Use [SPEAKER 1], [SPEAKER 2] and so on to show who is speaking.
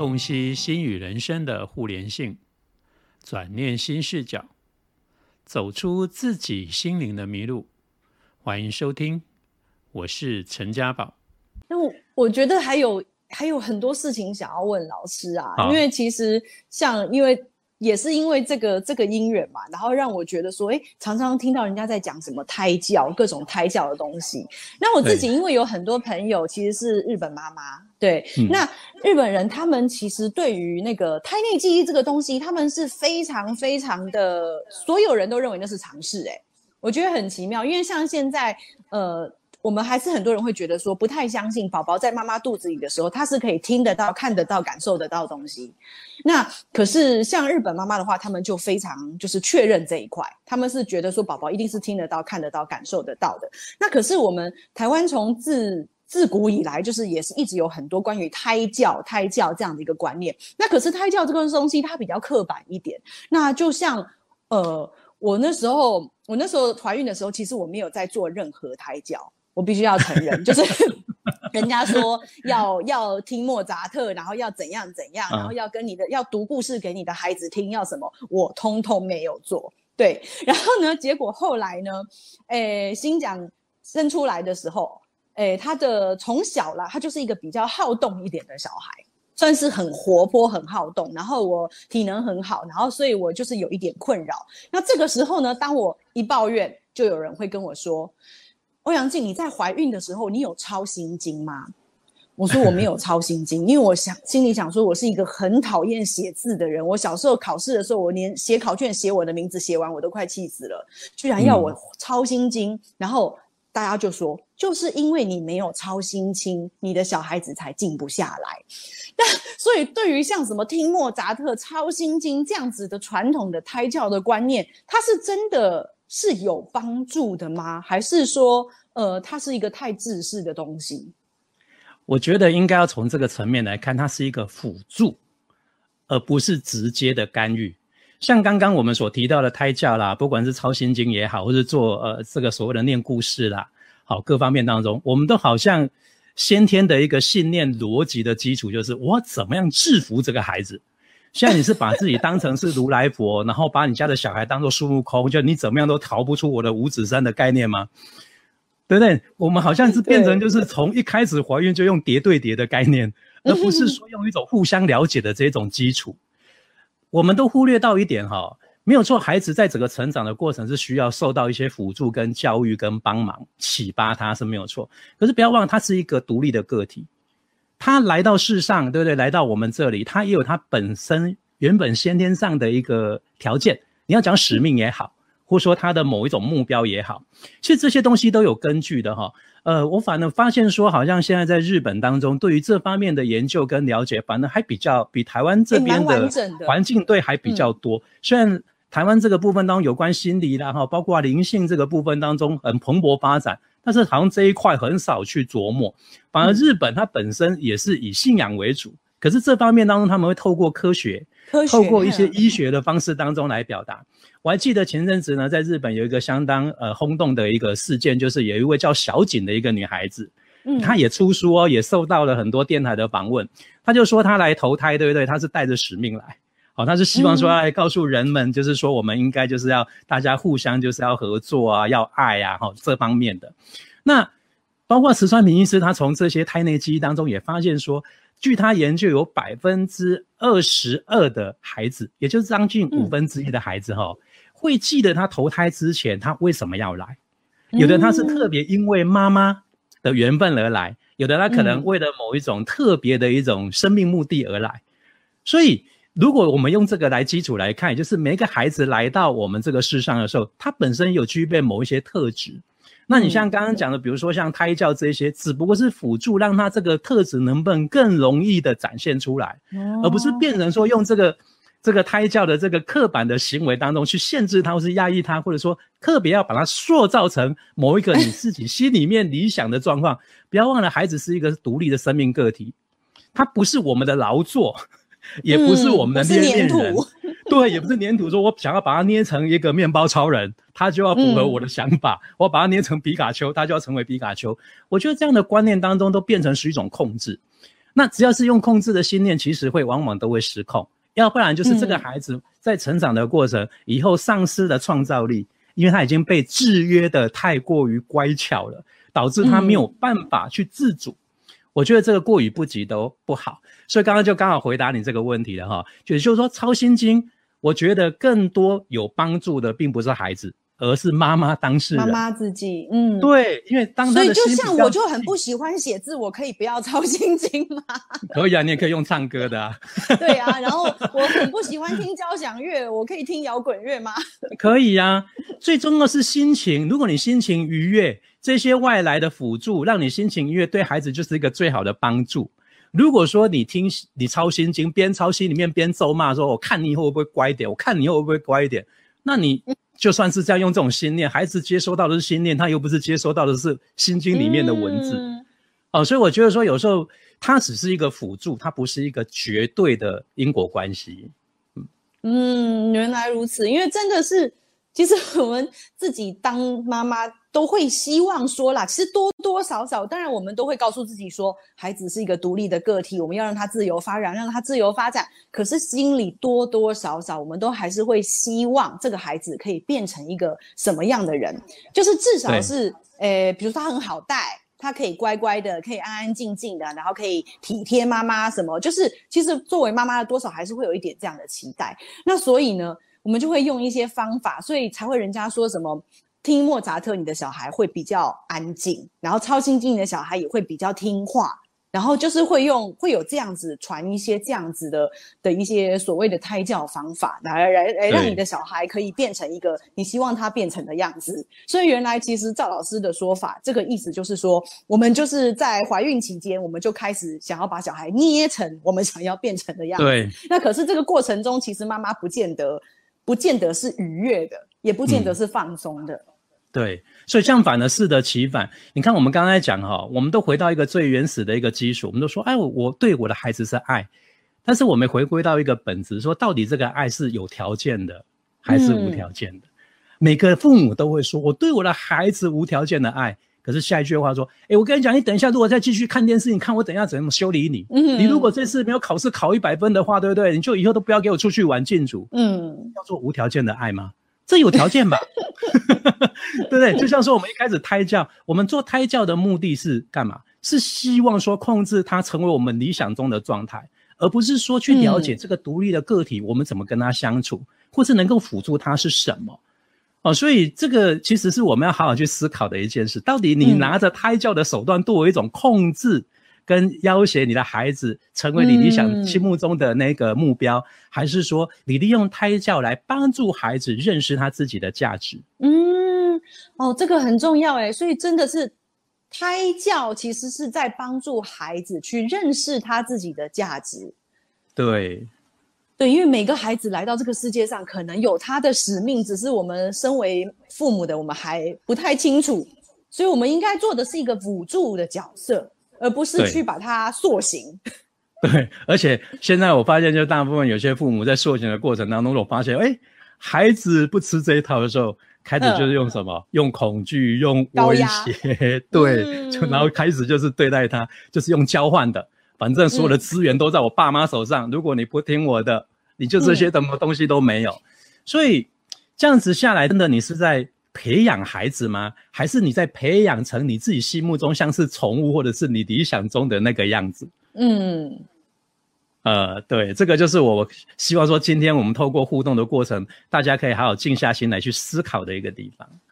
[SPEAKER 1] 洞悉心与人生的互联性，转念新视角，走出自己心灵的迷路。欢迎收听，我是陈家宝。
[SPEAKER 2] 那我我觉得还有还有很多事情想要问老师啊，因为其实像因为。也是因为这个这个因缘嘛，然后让我觉得说，哎，常常听到人家在讲什么胎教，各种胎教的东西。那我自己因为有很多朋友其实是日本妈妈，对，那日本人他们其实对于那个胎内记忆这个东西，他们是非常非常的，所有人都认为那是常识，哎，我觉得很奇妙，因为像现在，呃。我们还是很多人会觉得说不太相信宝宝在妈妈肚子里的时候，他是可以听得到、看得到、感受得到东西。那可是像日本妈妈的话，他们就非常就是确认这一块，他们是觉得说宝宝一定是听得到、看得到、感受得到的。那可是我们台湾从自自古以来就是也是一直有很多关于胎教、胎教这样的一个观念。那可是胎教这个东西它比较刻板一点。那就像呃，我那时候我那时候怀孕的时候，其实我没有在做任何胎教。我必须要承认，就是 人家说要要听莫扎特，然后要怎样怎样，然后要跟你的要读故事给你的孩子听，要什么，我通通没有做。对，然后呢，结果后来呢，诶，新讲生出来的时候，诶，他的从小啦，他就是一个比较好动一点的小孩，算是很活泼、很好动，然后我体能很好，然后所以我就是有一点困扰。那这个时候呢，当我一抱怨，就有人会跟我说。欧阳靖，你在怀孕的时候，你有抄心经吗？我说我没有抄心经，因为我想心里想说，我是一个很讨厌写字的人。我小时候考试的时候，我连写考卷写我的名字写完，我都快气死了，居然要我抄心经。然后大家就说，就是因为你没有抄心经，你的小孩子才静不下来。那所以，对于像什么听莫扎特、抄心经这样子的传统的胎教的观念，它是真的。是有帮助的吗？还是说，呃，它是一个太自私的东西？
[SPEAKER 1] 我觉得应该要从这个层面来看，它是一个辅助，而不是直接的干预。像刚刚我们所提到的胎教啦，不管是抄心经也好，或是做呃这个所谓的念故事啦，好各方面当中，我们都好像先天的一个信念逻辑的基础，就是我怎么样制服这个孩子。现在你是把自己当成是如来佛，然后把你家的小孩当做孙悟空，就你怎么样都逃不出我的五指山的概念吗？对不对？我们好像是变成就是从一开始怀孕就用叠对叠的概念，而不是说用一种互相了解的这种基础。我们都忽略到一点哈，没有错，孩子在整个成长的过程是需要受到一些辅助、跟教育、跟帮忙、启发，他是没有错。可是不要忘了，他是一个独立的个体。他来到世上，对不对？来到我们这里，他也有他本身原本先天上的一个条件。你要讲使命也好，或者说他的某一种目标也好，其实这些东西都有根据的哈。呃，我反而发现说，好像现在在日本当中，对于这方面的研究跟了解，反而还比较比台湾这边的环境对还比较多。虽然台湾这个部分当中有关心理啦哈，包括灵性这个部分当中很蓬勃发展。但是好像这一块很少去琢磨，反而日本它本身也是以信仰为主，可是这方面当中他们会透过科学，透过一些医学的方式当中来表达。我还记得前阵子呢，在日本有一个相当呃轰动的一个事件，就是有一位叫小景的一个女孩子，嗯，她也出书哦，也受到了很多电台的访问，她就说她来投胎，对不对？她是带着使命来。好，他是希望说来告诉人们，就是说我们应该就是要大家互相就是要合作啊，要爱啊，哈，这方面的。那包括石川平医师，他从这些胎内记忆当中也发现说，据他研究，有百分之二十二的孩子，也就是将近五分之一的孩子，哈，会记得他投胎之前他为什么要来。有的他是特别因为妈妈的缘分而来，有的他可能为了某一种特别的一种生命目的而来，所以。如果我们用这个来基础来看，也就是每一个孩子来到我们这个世上的时候，他本身有具备某一些特质。那你像刚刚讲的，比如说像胎教这些，只不过是辅助，让他这个特质能不能更容易的展现出来，而不是变成说用这个这个胎教的这个刻板的行为当中去限制他，或是压抑他，或者说特别要把它塑造成某一个你自己心里面理想的状况。不要忘了，孩子是一个独立的生命个体，他不是我们的劳作。也不是我们的捏面人，对，也不是粘土。说我想要把它捏成一个面包超人，他就要符合我的想法。我把它捏成皮卡丘，他就要成为皮卡丘。我觉得这样的观念当中都变成是一种控制。那只要是用控制的心念，其实会往往都会失控。要不然就是这个孩子在成长的过程以后丧失了创造力，因为他已经被制约的太过于乖巧了，导致他没有办法去自主。我觉得这个过于不及都不好，所以刚刚就刚好回答你这个问题了哈。就是说抄心经，我觉得更多有帮助的并不是孩子。而是妈妈当事人，
[SPEAKER 2] 妈妈自己，嗯，
[SPEAKER 1] 对，因为当
[SPEAKER 2] 所以就像我就很不喜欢写字，我可以不要抄心经吗？
[SPEAKER 1] 可以啊，你也可以用唱歌的啊。
[SPEAKER 2] 对啊，然后 我很不喜欢听交响乐，我可以听摇滚乐吗？
[SPEAKER 1] 可以呀，最重要是心情。如果你心情愉悦，这些外来的辅助让你心情愉悦，对孩子就是一个最好的帮助。如果说你听你抄心经，边抄心里面边咒骂说：“我看你以后会不会乖一点？我看你以后会不会乖一点？”那你。就算是这样用这种心念，孩子接收到的是心念，他又不是接收到的是心经里面的文字，哦，所以我觉得说有时候它只是一个辅助，它不是一个绝对的因果关系。
[SPEAKER 2] 嗯，原来如此，因为真的是。其实我们自己当妈妈都会希望说啦，其实多多少少，当然我们都会告诉自己说，孩子是一个独立的个体，我们要让他自由发展，让他自由发展。可是心里多多少少，我们都还是会希望这个孩子可以变成一个什么样的人，就是至少是，诶，比如说他很好带，他可以乖乖的，可以安安静静的，然后可以体贴妈妈什么，就是其实作为妈妈的多少还是会有一点这样的期待。那所以呢？我们就会用一些方法，所以才会人家说什么听莫扎特，你的小孩会比较安静；然后超心经，你的小孩也会比较听话。然后就是会用会有这样子传一些这样子的的一些所谓的胎教方法，来来来让你的小孩可以变成一个你希望他变成的样子。所以原来其实赵老师的说法，这个意思就是说，我们就是在怀孕期间，我们就开始想要把小孩捏成我们想要变成的样子。
[SPEAKER 1] 对。
[SPEAKER 2] 那可是这个过程中，其实妈妈不见得。不见得是愉悦的，也不见得是放松的。
[SPEAKER 1] 对，所以相反的适得其反。你看，我们刚才讲哈，我们都回到一个最原始的一个基础，我们都说，哎，我对我的孩子是爱，但是我们回归到一个本质，说到底这个爱是有条件的还是无条件的？每个父母都会说，我对我的孩子无条件的爱。可是下一句话说：“哎，我跟你讲，你等一下，如果再继续看电视，你看我等一下怎么修理你？嗯你如果这次没有考试考一百分的话，对不对？你就以后都不要给我出去玩禁足。嗯，要做无条件的爱吗？这有条件吧？对不对？就像说我们一开始胎教，我们做胎教的目的是干嘛？是希望说控制他成为我们理想中的状态，而不是说去了解这个独立的个体，我们怎么跟他相处，或是能够辅助他是什么。”哦，所以这个其实是我们要好好去思考的一件事。到底你拿着胎教的手段作为一种控制跟要挟你的孩子成为你理想心目中的那个目标，还是说你利用胎教来帮助孩子认识他自己的价值？
[SPEAKER 2] 嗯，哦，这个很重要诶。所以真的是胎教其实是在帮助孩子去认识他自己的价值。
[SPEAKER 1] 对。
[SPEAKER 2] 对，因为每个孩子来到这个世界上，可能有他的使命，只是我们身为父母的，我们还不太清楚，所以我们应该做的是一个辅助的角色，而不是去把它塑形。
[SPEAKER 1] 对，而且现在我发现，就大部分有些父母在塑形的过程当中，我发现，哎，孩子不吃这一套的时候，开始就是用什么？用恐惧，用威胁，对，就然后开始就是对待他，就是用交换的，反正所有的资源都在我爸妈手上，如果你不听我的。你就这些什么东西都没有，所以这样子下来，真的你是在培养孩子吗？还是你在培养成你自己心目中像是宠物，或者是你理想中的那个样子？嗯，呃，对，这个就是我希望说，今天我们透过互动的过程，大家可以好好静下心来去思考的一个地方。